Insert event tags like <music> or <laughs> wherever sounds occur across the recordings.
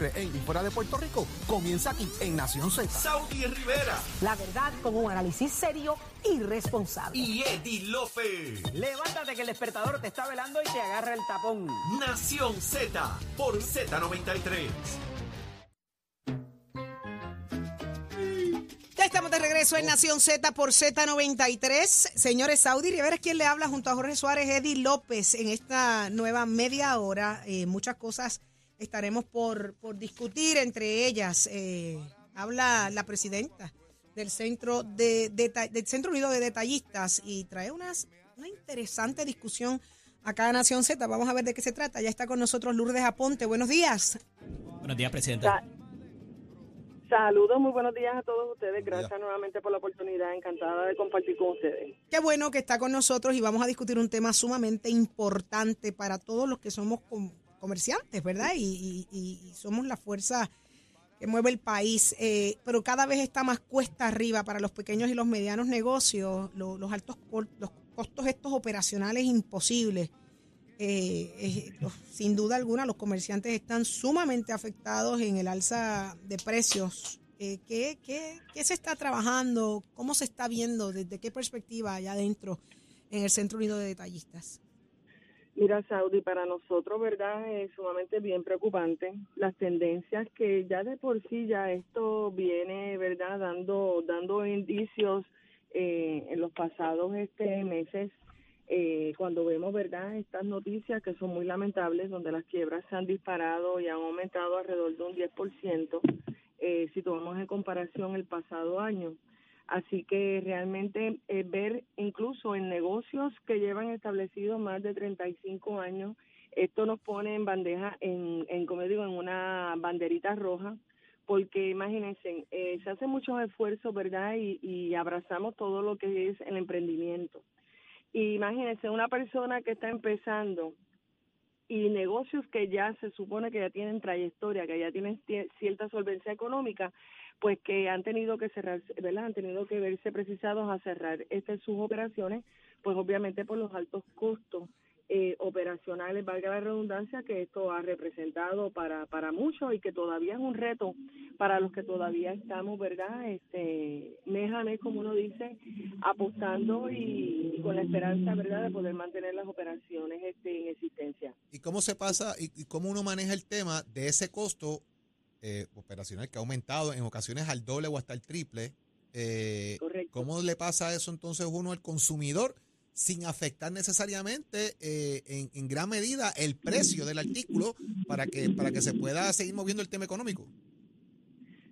En y fuera de Puerto Rico comienza aquí en Nación Z. Saudi Rivera La verdad con un análisis serio y responsable. y Eddie Lofe. Levántate que el despertador te está velando y te agarra el tapón. Nación Z por Z93. Ya estamos de regreso en Nación Z por Z93. Señores, Saudi Rivera es quien le habla junto a Jorge Suárez, Eddie López en esta nueva media hora. Eh, muchas cosas estaremos por, por discutir, entre ellas eh, habla la presidenta del Centro, de, del Centro Unido de Detallistas y trae unas, una interesante discusión acá en Nación Z. Vamos a ver de qué se trata. Ya está con nosotros Lourdes Aponte. Buenos días. Buenos días, Presidenta. Saludos, muy buenos días a todos ustedes. Gracias nuevamente por la oportunidad. Encantada de compartir con ustedes. Qué bueno que está con nosotros y vamos a discutir un tema sumamente importante para todos los que somos comerciantes, ¿verdad? Y, somos la fuerza que mueve el país, eh, pero cada vez está más cuesta arriba para los pequeños y los medianos negocios, lo- los altos los costos estos operacionales imposibles. Eh, sin duda alguna, los comerciantes están sumamente afectados en el alza de precios. Eh, ¿qué, qué, qué se está trabajando? ¿Cómo se está viendo? ¿Desde qué perspectiva allá adentro en el Centro Unido de Detallistas? Mira, Saudi, para nosotros, ¿verdad? Es sumamente bien preocupante las tendencias que ya de por sí ya esto viene, ¿verdad? Dando, dando indicios eh, en los pasados este meses. eh, cuando vemos, ¿verdad? Estas noticias que son muy lamentables, donde las quiebras se han disparado y han aumentado alrededor de un 10%, eh, si tomamos en comparación el pasado año. Así que realmente eh, ver incluso en negocios que llevan establecidos más de 35 años, esto nos pone en bandeja, en, en como digo, en una banderita roja, porque imagínense, eh, se hacen muchos esfuerzos, ¿verdad? Y, y abrazamos todo lo que es el emprendimiento. Y imagínense, una persona que está empezando y negocios que ya se supone que ya tienen trayectoria, que ya tienen tie- cierta solvencia económica, pues que han tenido que cerrar, ¿verdad? Han tenido que verse precisados a cerrar estas sus operaciones, pues obviamente por los altos costos eh, operacionales, valga la redundancia, que esto ha representado para, para muchos y que todavía es un reto para los que todavía estamos, ¿verdad? Este, mes a mes, como uno dice, apostando y, y con la esperanza, ¿verdad?, de poder mantener las operaciones este, en existencia. ¿Y cómo se pasa y, y cómo uno maneja el tema de ese costo eh, operacional que ha aumentado en ocasiones al doble o hasta el triple? Eh. ¿Cómo le pasa eso entonces uno al consumidor sin afectar necesariamente eh, en, en gran medida el precio del artículo para que para que se pueda seguir moviendo el tema económico?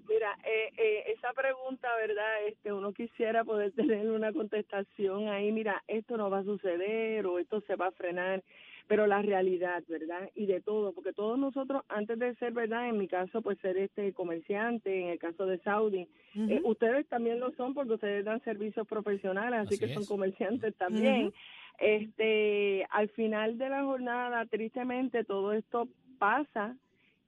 Mira, eh, eh, esa pregunta, ¿verdad? Este, uno quisiera poder tener una contestación ahí, mira, esto no va a suceder o esto se va a frenar, pero la realidad, ¿verdad? Y de todo, porque todos nosotros, antes de ser, ¿verdad? En mi caso, pues ser este comerciante, en el caso de Saudi, eh, ustedes también lo son porque ustedes dan servicios profesionales, así, Así que son es. comerciantes también. Este, al final de la jornada, tristemente, todo esto pasa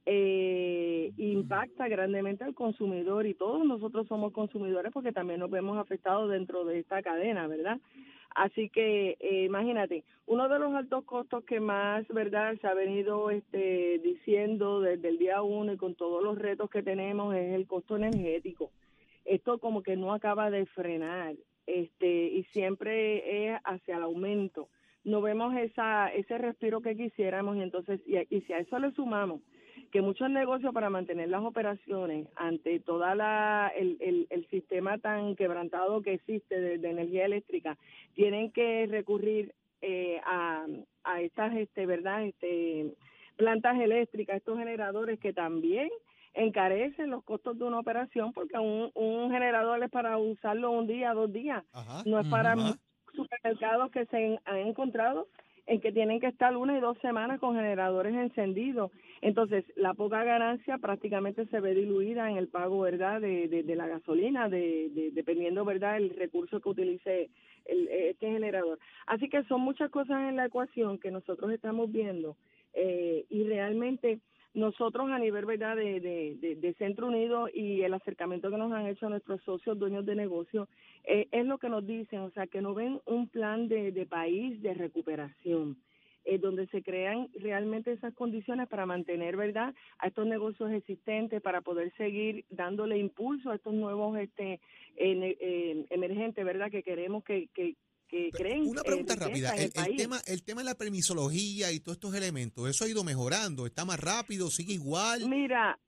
eh, impacta grandemente al consumidor y todos nosotros somos consumidores porque también nos vemos afectados dentro de esta cadena, ¿verdad? Así que eh, imagínate, uno de los altos costos que más, ¿verdad?, se ha venido este, diciendo desde el día uno y con todos los retos que tenemos es el costo energético. Esto como que no acaba de frenar este y siempre es hacia el aumento. No vemos esa ese respiro que quisiéramos y entonces y, y si a eso le sumamos que muchos negocios para mantener las operaciones ante toda la el, el, el sistema tan quebrantado que existe de, de energía eléctrica tienen que recurrir eh, a, a estas este verdad este plantas eléctricas estos generadores que también encarecen los costos de una operación porque un, un generador es para usarlo un día dos días Ajá. no es para Ajá. supermercados que se han encontrado en que tienen que estar una y dos semanas con generadores encendidos. Entonces, la poca ganancia prácticamente se ve diluida en el pago, ¿verdad?, de, de, la gasolina, de, de, dependiendo, ¿verdad?, el recurso que utilice el, este generador. Así que son muchas cosas en la ecuación que nosotros estamos viendo eh, y realmente nosotros a nivel verdad de, de, de, Centro Unido y el acercamiento que nos han hecho nuestros socios dueños de negocio eh, es lo que nos dicen, o sea, que no ven un plan de, de país de recuperación. Eh, donde se crean realmente esas condiciones para mantener, ¿verdad?, a estos negocios existentes, para poder seguir dándole impulso a estos nuevos este eh, emergentes, ¿verdad?, que queremos que, que, una pregunta rápida. El, tema, el tema de la permisología y todos estos elementos, ¿eso ha ido mejorando? ¿Está más rápido? ¿Sigue igual? Mira,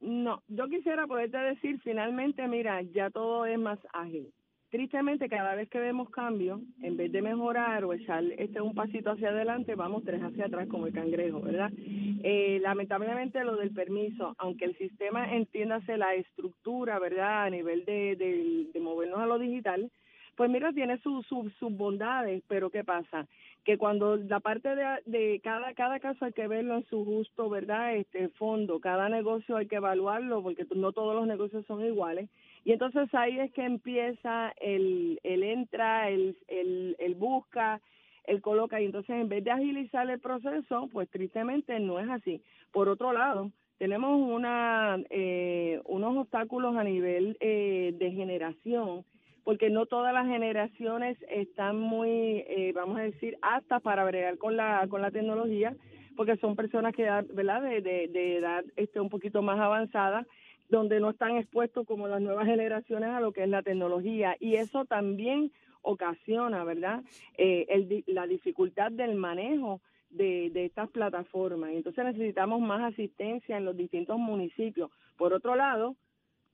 no, yo quisiera poderte decir finalmente, mira, ya todo es más ágil. Tristemente, cada vez que vemos cambios, en vez de mejorar o echar este un pasito hacia adelante, vamos tres hacia atrás como el cangrejo, ¿verdad? Eh, lamentablemente lo del permiso, aunque el sistema entiéndase la estructura, ¿verdad? A nivel de, de movernos a lo digital, pues mira, tiene sus sus bondades, pero ¿qué pasa? Que cuando la parte de, de cada cada caso hay que verlo en su justo, ¿verdad? Este fondo, cada negocio hay que evaluarlo porque no todos los negocios son iguales. Y entonces ahí es que empieza el, el entra, el, el, el busca, el coloca y entonces en vez de agilizar el proceso, pues tristemente no es así. Por otro lado, tenemos una eh, unos obstáculos a nivel eh, de generación porque no todas las generaciones están muy, eh, vamos a decir, aptas para bregar con la, con la tecnología, porque son personas que, ¿verdad?, de, de, edad este, un poquito más avanzada, donde no están expuestos como las nuevas generaciones a lo que es la tecnología. Y eso también ocasiona, ¿verdad?, eh, el, la dificultad del manejo de, de estas plataformas. Entonces necesitamos más asistencia en los distintos municipios. Por otro lado,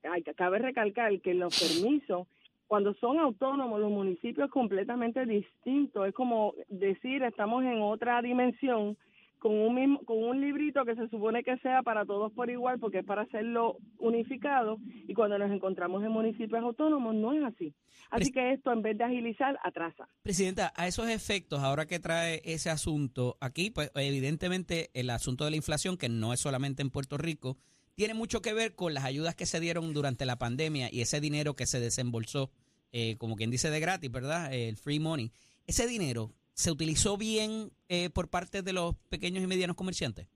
hay, cabe recalcar que los permisos cuando son autónomos los municipios es completamente distinto. Es como decir, estamos en otra dimensión con un mismo, con un librito que se supone que sea para todos por igual porque es para hacerlo unificado y cuando nos encontramos en municipios autónomos no es así. Así que esto en vez de agilizar atrasa. Presidenta, a esos efectos, ahora que trae ese asunto aquí, pues evidentemente el asunto de la inflación que no es solamente en Puerto Rico, tiene mucho que ver con las ayudas que se dieron durante la pandemia y ese dinero que se desembolsó, eh, como quien dice de gratis, ¿verdad? El free money. ¿Ese dinero se utilizó bien eh, por parte de los pequeños y medianos comerciantes?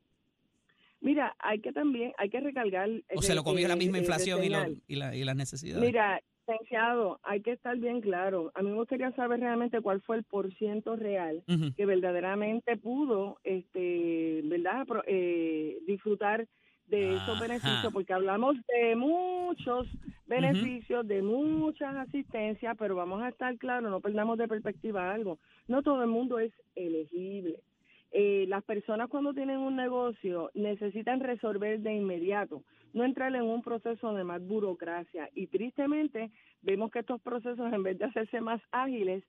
Mira, hay que también, hay que recargar... ¿O se lo comió la misma inflación y, y, la, y las necesidades? Mira, licenciado, hay que estar bien claro. A mí me gustaría saber realmente cuál fue el porciento real que verdaderamente pudo, este, ¿verdad? Eh, disfrutar de esos beneficios, porque hablamos de muchos beneficios, de muchas asistencias, pero vamos a estar claros, no perdamos de perspectiva algo. No todo el mundo es elegible. Eh, las personas cuando tienen un negocio necesitan resolver de inmediato, no entrar en un proceso de más burocracia. Y tristemente vemos que estos procesos, en vez de hacerse más ágiles,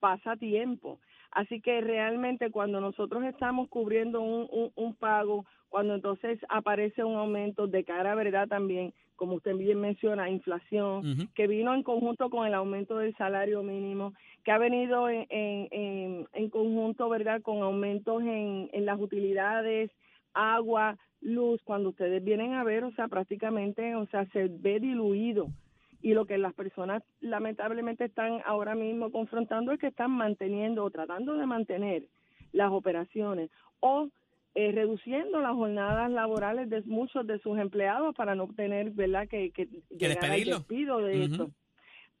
pasa tiempo. Así que realmente cuando nosotros estamos cubriendo un, un, pago, cuando entonces aparece un aumento de cara, ¿verdad? También, como usted bien menciona, inflación, que vino en conjunto con el aumento del salario mínimo, que ha venido en, en, en, conjunto, ¿verdad? Con aumentos en, en las utilidades, agua, luz, cuando ustedes vienen a ver, o sea, prácticamente, o sea, se ve diluido y lo que las personas lamentablemente están ahora mismo confrontando es que están manteniendo o tratando de mantener las operaciones o eh, reduciendo las jornadas laborales de muchos de sus empleados para no tener verdad que, que, llegar al despido de esto.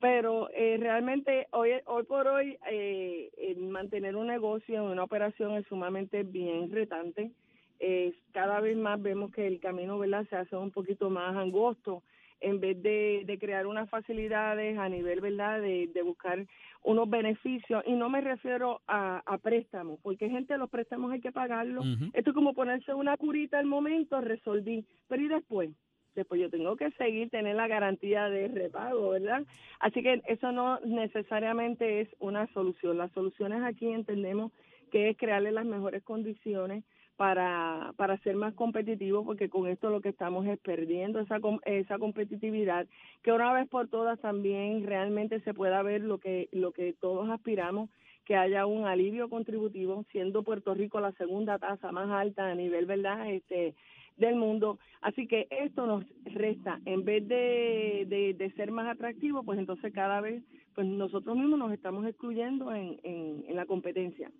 Pero eh, realmente hoy hoy por hoy eh, mantener un negocio una operación es sumamente bien retante. Cada vez más vemos que el camino verdad se hace un poquito más angosto en vez de, crear unas facilidades a nivel, ¿verdad?, de, buscar unos beneficios. Y no me refiero a, préstamos, porque gente, los préstamos hay que pagarlos. Esto es como ponerse una curita al momento, resolví. Pero ¿y después? Después yo tengo que seguir, tener la garantía de repago, ¿verdad? Así que eso no necesariamente es una solución. Las soluciones aquí entendemos que es crearle las mejores condiciones para, para ser más competitivos, porque con esto lo que estamos es perdiendo esa, esa competitividad, que una vez por todas también realmente se pueda ver lo que, lo que todos aspiramos, que haya un alivio contributivo, siendo Puerto Rico la segunda tasa más alta a nivel, ¿verdad? Este, del mundo. Así que esto nos resta, en vez de, de, ser más atractivo, pues entonces cada vez, pues nosotros mismos nos estamos excluyendo en, en, en la competencia.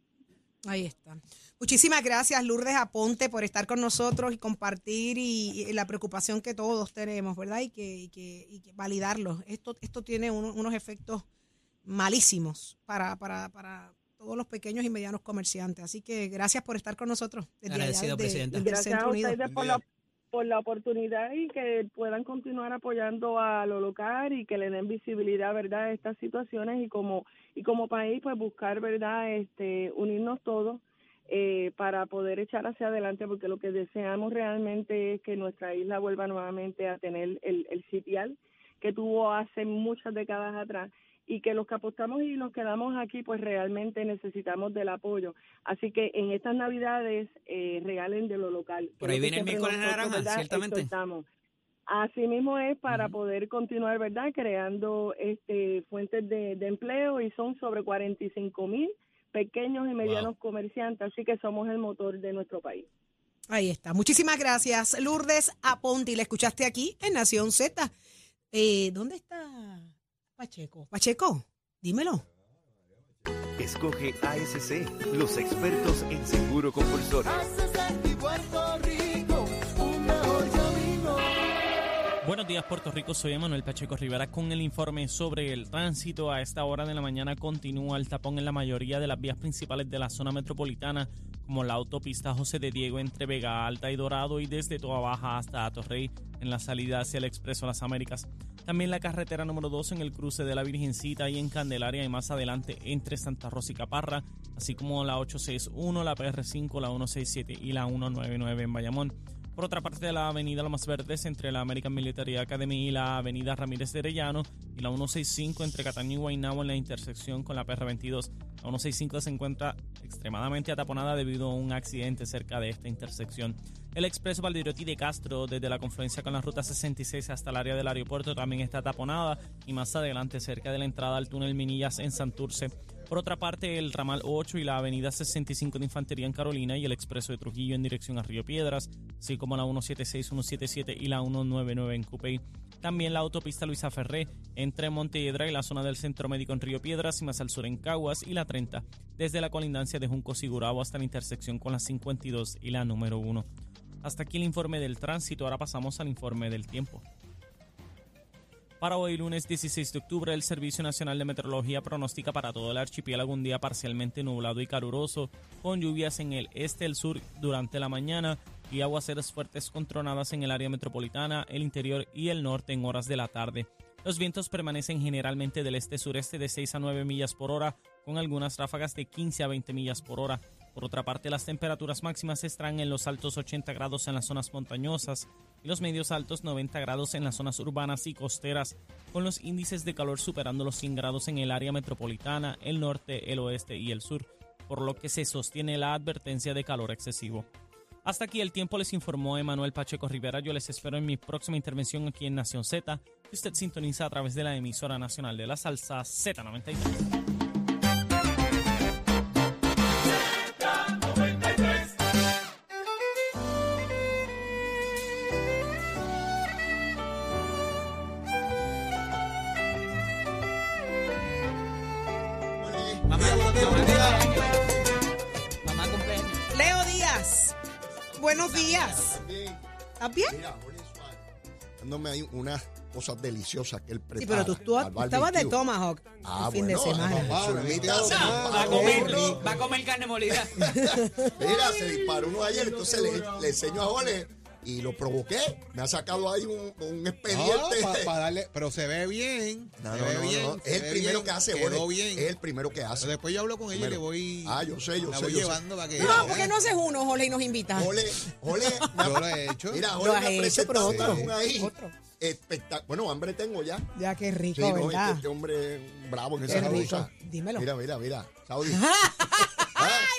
Ahí está. Muchísimas gracias, Lourdes Aponte, por estar con nosotros y compartir y, y la preocupación que todos tenemos, ¿verdad? Y que, y que, y que validarlo. Esto, esto tiene uno- unos efectos malísimos para, para, para todos los pequeños y medianos comerciantes. Así que gracias por estar con nosotros. Desde allá, Agradecido, desde- Presidenta. desde el Gracias a ustedes por la, por la oportunidad y que puedan continuar apoyando a lo local y que le den visibilidad, ¿verdad?, a estas situaciones y como y como país, pues buscar, ¿verdad?, este unirnos todos eh, para poder echar hacia adelante, porque lo que deseamos realmente es que nuestra isla vuelva nuevamente a tener el, el sitial que tuvo hace muchas décadas atrás y que los que apostamos y nos quedamos aquí, pues realmente necesitamos del apoyo. Así que en estas Navidades eh, regalen de lo local. Por que ahí que viene el miércoles naranja, ¿verdad? ciertamente. exhortamos. Así mismo es para poder continuar, ¿verdad? Creando este fuentes de, de empleo y son sobre 45 mil pequeños y medianos comerciantes, así que somos el motor de nuestro país. Ahí está. Muchísimas gracias, Lourdes Aponte. La escuchaste aquí en Nación Z. Eh, ¿Dónde está Pacheco? Pacheco, dímelo. Escoge ASC, los expertos en seguro compulsorio. Buenos días Puerto Rico, soy Manuel Pacheco Rivera con el informe sobre el tránsito. A esta hora de la mañana continúa el tapón en la mayoría de las vías principales de la zona metropolitana, como la autopista José de Diego entre Vega Alta y Dorado y desde Toa Baja hasta Atorrey en la salida hacia el Expreso Las Américas. También la carretera número 2 en el cruce de la Virgencita y en Candelaria y más adelante entre Santa Rosa y Caparra, así como la 861, la PR5, la 167 y la 199 en Bayamón. Por otra parte la avenida Lomas Verdes entre la American Military Academy y la avenida Ramírez de Arellano y la 165 entre Cataño y Guaynabo en la intersección con la PR22. La 165 se encuentra extremadamente ataponada debido a un accidente cerca de esta intersección. El expreso Valdiriotti de Castro desde la confluencia con la ruta 66 hasta el área del aeropuerto también está taponada y más adelante cerca de la entrada al túnel Minillas en Santurce. Por otra parte, el ramal 8 y la avenida 65 de Infantería en Carolina y el expreso de Trujillo en dirección a Río Piedras, así como la 176, 177 y la 199 en Cupey. También la autopista Luisa Ferré entre Montehiedra y la zona del Centro Médico en Río Piedras y más al sur en Caguas y la 30, desde la colindancia de Junco Sigurabo hasta la intersección con la 52 y la número 1. Hasta aquí el informe del tránsito, ahora pasamos al informe del tiempo. Para hoy, lunes 16 de octubre, el Servicio Nacional de Meteorología pronostica para todo el archipiélago un día parcialmente nublado y caluroso, con lluvias en el este, el sur durante la mañana y aguaceros fuertes con tronadas en el área metropolitana, el interior y el norte en horas de la tarde. Los vientos permanecen generalmente del este-sureste de 6 a 9 millas por hora, con algunas ráfagas de 15 a 20 millas por hora. Por otra parte, las temperaturas máximas estarán en los altos 80 grados en las zonas montañosas y los medios altos 90 grados en las zonas urbanas y costeras, con los índices de calor superando los 100 grados en el área metropolitana, el norte, el oeste y el sur, por lo que se sostiene la advertencia de calor excesivo. Hasta aquí el tiempo les informó Emanuel Pacheco Rivera. Yo les espero en mi próxima intervención aquí en Nación Z, que usted sintoniza a través de la emisora nacional de la salsa Z93. Mamá cumpleaños. Leo Díaz, buenos días. ¿Estás bien? Mira, Jorge Suárez, dándome ahí unas cosas deliciosas que él prepara. Sí, pero tú, tú- al tú estabas de. Tomahawk Ah, el fin de semana. Va a comer, va a comer carne molida. <laughs> Mira, se disparó uno ayer, entonces le, le enseño a Jorge y lo provoqué. Me ha sacado ahí un, un expediente. para <laughs> darle, pero se ve bien. No, se no, ve no, bien. no. se Es el primero bien, que hace, Quedó bien. Es el primero que hace. Pero después yo hablo con ella y le voy. Ah, yo sé, yo la sé, voy yo sé. llevando para que. No, ¿por qué no haces uno, Jorge, y nos invitas? Me ha- Yo lo he hecho. Mira, has me ha presentado pero otro. ahí. Otro. Espectac- Bueno, hambre tengo ya. Ya, qué rico, Sí, no, este, ¿verdad? este hombre bravo en esa cosa. Dímelo. Mira, mira, mira. Saudi. <laughs>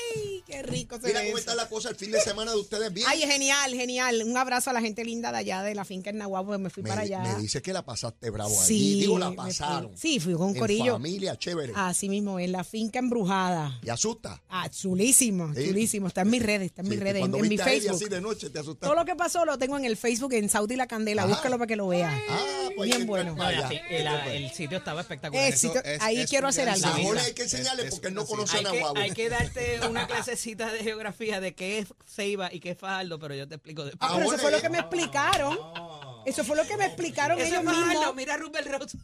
Qué rico se Mira ve cómo eso. está la cosa el fin de semana de ustedes bien. Ay, genial, genial. Un abrazo a la gente linda de allá, de la finca en Nahuatl, porque me fui me, para allá. me dice que la pasaste bravo Sí, allí. Digo, la me fui. pasaron. Sí, fui con un En corillo. familia, chévere. Así mismo, en la finca embrujada. ¿Y asusta? Ah, chulísimo, Sí. chulísimo. Está en mis redes, está en Sí, mis redes, en, cuando en mi viste a Eddie Facebook. así de noche te asustaste. Todo lo que pasó lo tengo en el Facebook, en Saudi La Candela. Ajá. Búscalo para que lo vea. Ah, pues Bien que bueno. entrar No, para la allá. fi- el, el sitio estaba espectacular. Ahí es quiero hacer algo. Jorge hay que enseñarle porque él no conoce a Hay que, Nahuatl. hay que darte una clasecita de geografía de qué es Ceiba y qué es Fajardo, pero yo te explico después. Ah, pero eso fue lo que me explicaron. Eso fue lo que me explicaron Eso ellos es Fajardo, mismos. mira Rupert Rose.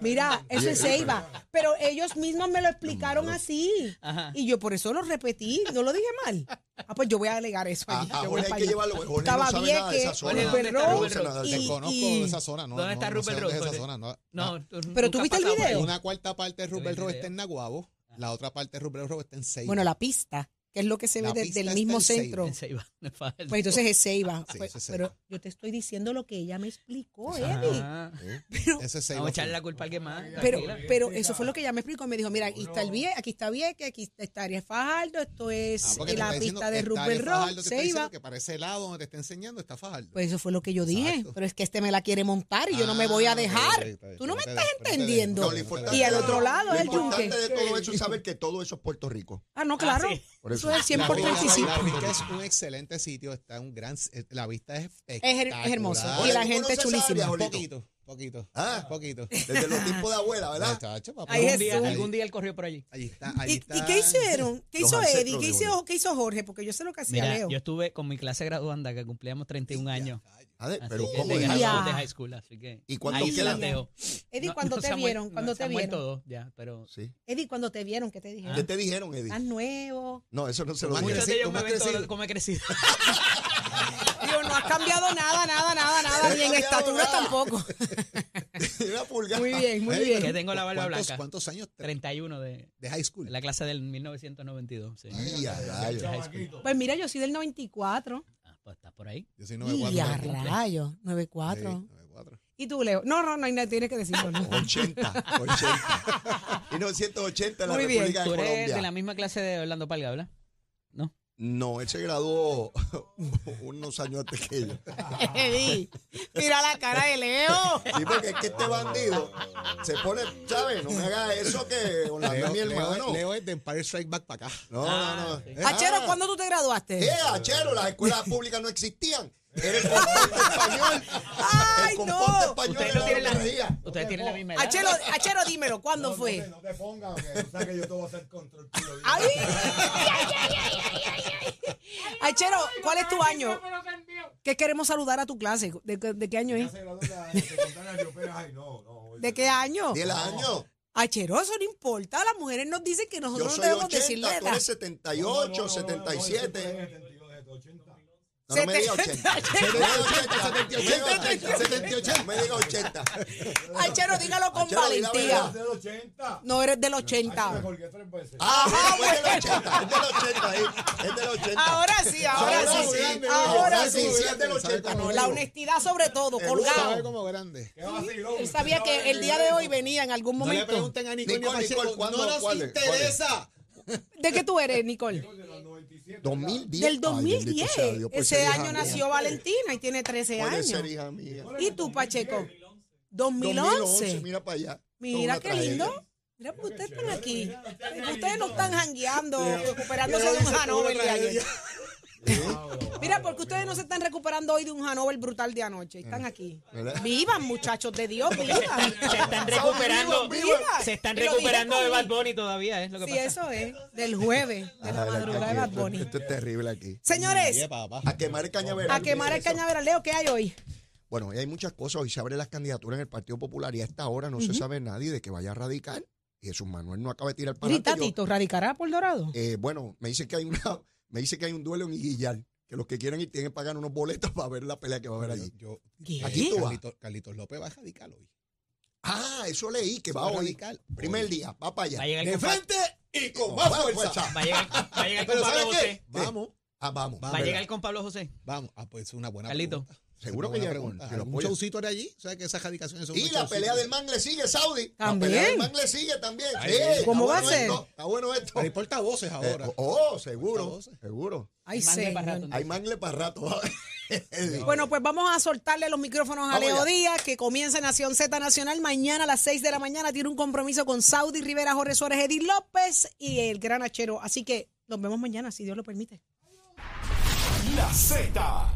Mira, eso es Ceiba. Pero ellos mismos me lo explicaron así. Ajá. Y yo por eso lo repetí. No lo dije mal. Ah, pues yo voy a alegar eso allí. a Yo hay que llevarlo. Jorge Estaba no zona. Jorge, Rupert ¿dónde está Rose Rupert No y- conozco y- esa zona. No, ¿Dónde está no, no sé Rupert zona. No, Pero tú viste el video. Una cuarta parte de Rojo video. está en Naguabo, la otra parte de Rubel Rojo está en Seiba. Bueno, la pista, que es lo que se ve La de- pista del está mismo en Ceiba. centro. En Ceiba. <laughs> Pues entonces es Ceiba. Sí, Pues, eso es Ceiba. pero yo te estoy diciendo lo que ella me explicó, Ajá. Eddie. <laughs> Pero, Ese es Seiba. Vamos a echarle la culpa a alguien más. pero, pero eso fue lo que ella me explicó. Me dijo, mira, aquí está el Vie, aquí está Vieques, aquí está Arias Fajardo, esto Ah, es te la pista de Rupert Rock, Ceiba. Que para ese lado donde te está enseñando está Fajardo. Pues eso fue lo que yo dije. Exacto. Pero es que este me la quiere montar y yo no me voy Ah, a ok, dejar. ok, está bien. Tú no me estás entendiendo. No, lo importante Y al otro lado lo es el importante yunque. de todo eso es saber que todo eso es Puerto Rico. Ah, no, claro. Por Eso eso. es 100 La por Finca- 35. La finca es un excelente sitio, está un gran, eh, la vista es Es, her- espectacular. es hermoso. Oye, Y la ¿tú gente esa chulísima. Jorge? Poquito, poquito. Ah. Poquito. Desde los tiempos de abuela, ¿verdad? Chacho, papá. Ay, Algún día, Jesús. algún día él corrió por allí. Allí está, ¿Y, allí y está. qué hicieron? ¿Qué Los hizo ancestros Eddie? ¿Qué de hizo, Jorge. ¿Qué hizo Jorge? Porque yo sé lo que hacía Mira, Leo. yo estuve con mi clase graduanda que cumplíamos 31 años. A ver, Así pero que ¿cómo de, es high school, eso? de high school, así que ¿Y cuánto ahí se quedan? las dejo. Eddie, No- ¿cuándo no te vieron? muerto- ¿Cuándo se te han muerto vieron? dos ya, pero Sí. Eddie, ¿cuándo te vieron? ¿Qué te ¿Qué dijeron? te dijeron, Eddie? Estás nuevo. No, eso no se lo muchos de ellos ¿Cómo me ven todo lo- cómo he crecido. <laughs> Digo, no has cambiado nada, nada, nada, nada. No Ni en estatura nada. tampoco. <laughs> Una pulgada. Muy bien, muy bien. que tengo la barba ¿Cuántos, blanca. ¿Cuántos años? 31 de De high school. la clase del 1992. Sí. Y a. De high school. Pues mira, yo soy del 94. Ah, pues está por ahí. Yo soy Y 94. a cumple. rayos, Sí, 94. 94. ¿Y tú, Leo? No, no, no, hay nada, tienes que decirlo. ¿no? 80, 80. 1980 en la Muy bien. República Tú de eres Colombia. de la misma clase de Orlando Palga, ¿verdad? ¿No? Él se graduó <laughs> unos años antes que yo. Eddie, mira la cara de Leo. Sí, porque es que este bandido se pone, ¿sabes? No me haga eso que Orlando Leo, es mi Leo- hermano. Leo es de Empire Strike Back para acá. No, no, no. Achero, Ah, ¿cuándo tú te graduaste? ¿Qué, Achero? Las escuelas públicas no existían. Era el <laughs> español. ¡Ay, ustedes tienen la misma edad. Achero, Achero, dímelo, ¿cuándo fue? No te pongas, que tú sabes que yo te voy a hacer control. ¡Ay! ay, ay, ay, ay, ay. Achero, ¿cuál es tu año? ¿Qué queremos saludar a tu clase? ¿De, qué- de qué año es? de la secundaria de Opera. Ay, no, no. ¿De qué año? Diez años. Achero, eso no importa. Las mujeres nos dicen que Yo nosotros no soy debemos 80, decirle tú edad. eres 78, 77. No, no me diga 80. 78, 78. No me diga 80. Achero, dígalo con valentía. verdad. del 80. No eres del 80. Me colgué tres veces. Ah, pues es del 80. Es del 80 ahí. Es del 80. Ahora sí, ahora Ahora sí. sí. Ahora sí. sí, es del 80. No, la honestidad sobre todo, colgado. como grande. Qué vacilón. Él sabía que el día de hoy venía en algún No le momento. pregunten a Nicole, Nicole, Pacheco, Nicole, ¿cuándo- no nos interesa. ¿De qué tú eres, Nicole? 2010. Del Ay, 2010. bendito sea Dios, puede Ese año mía. nació Valentina y tiene 13 Puede años. ser hija mía. ¿Y tú, Pacheco? 2011, 2011. mira para allá. Mira qué tragedia. lindo. Mira, pues ustedes están aquí. Ustedes no están jangueando, recuperándose de un Hanover de ayer. <laughs> Mira, porque ustedes no se están recuperando hoy de un Hanover brutal de anoche. Están aquí. ¿Verdad? Vivan, muchachos de Dios, <laughs> vivan. Se están recuperando, Vivan. se están recuperando de Bad Bunny todavía, es lo que Sí, pasa. eso es. Del jueves, de la madrugada de Bad esto- Bunny. Esto es terrible aquí. Señores. A quemar el cañaveral. a quemar el cañaveral. Leo, ¿qué hay hoy? Bueno, hay muchas cosas. Hoy se abren las candidaturas en el Partido Popular y a esta hora no se sabe nadie de que vaya a radicar. Y Jesús Manuel no acaba de tirar para Grita, Tito, ¿radicará por Dorado? Eh, bueno, me dice que hay una, me dice que hay un duelo en Iguillar, que los que quieren ir tienen que pagar unos boletos <laughs> para ver la pelea que va a haber allí. Yo, ¿Qué? Aquí tú vas. Carlitos, Carlitos López va a radical hoy. Ah, eso leí, que va hoy. radical. Primer Hoy. día, va para allá. Va a llegar De frente y con más fuerza. fuerza. va a llegar, va a llegar <laughs> con Pablo ¿sabes José. Vamos, Ah, vamos. Va a llegar con Pablo José. vamos. Ah, pues es una buena Carlito. pregunta. Seguro que Buena llega pregunta. con- que lo ¿Algún apoya. showcito era allí? O sea, que esas radicaciones son Y la pelea del man le sigue, Saudi. También. La pelea del man le sigue también. Ay. ¿Cómo va a ser? esto, Está bueno esto. Pero hay portavoces ahora. Eh, oh, seguro, seguro. Ay, Mangle para señor. rato. Hay mangle para rato. <laughs> Bueno, pues vamos a soltarle los micrófonos a Vamos Leo. Díaz, que comienza Nación Z Nacional. Mañana a las 6 de la mañana tiene un compromiso con Saudi Rivera, Jorge Suárez, Edith López y el gran Achero. Así que nos vemos mañana, si Dios lo permite. La Z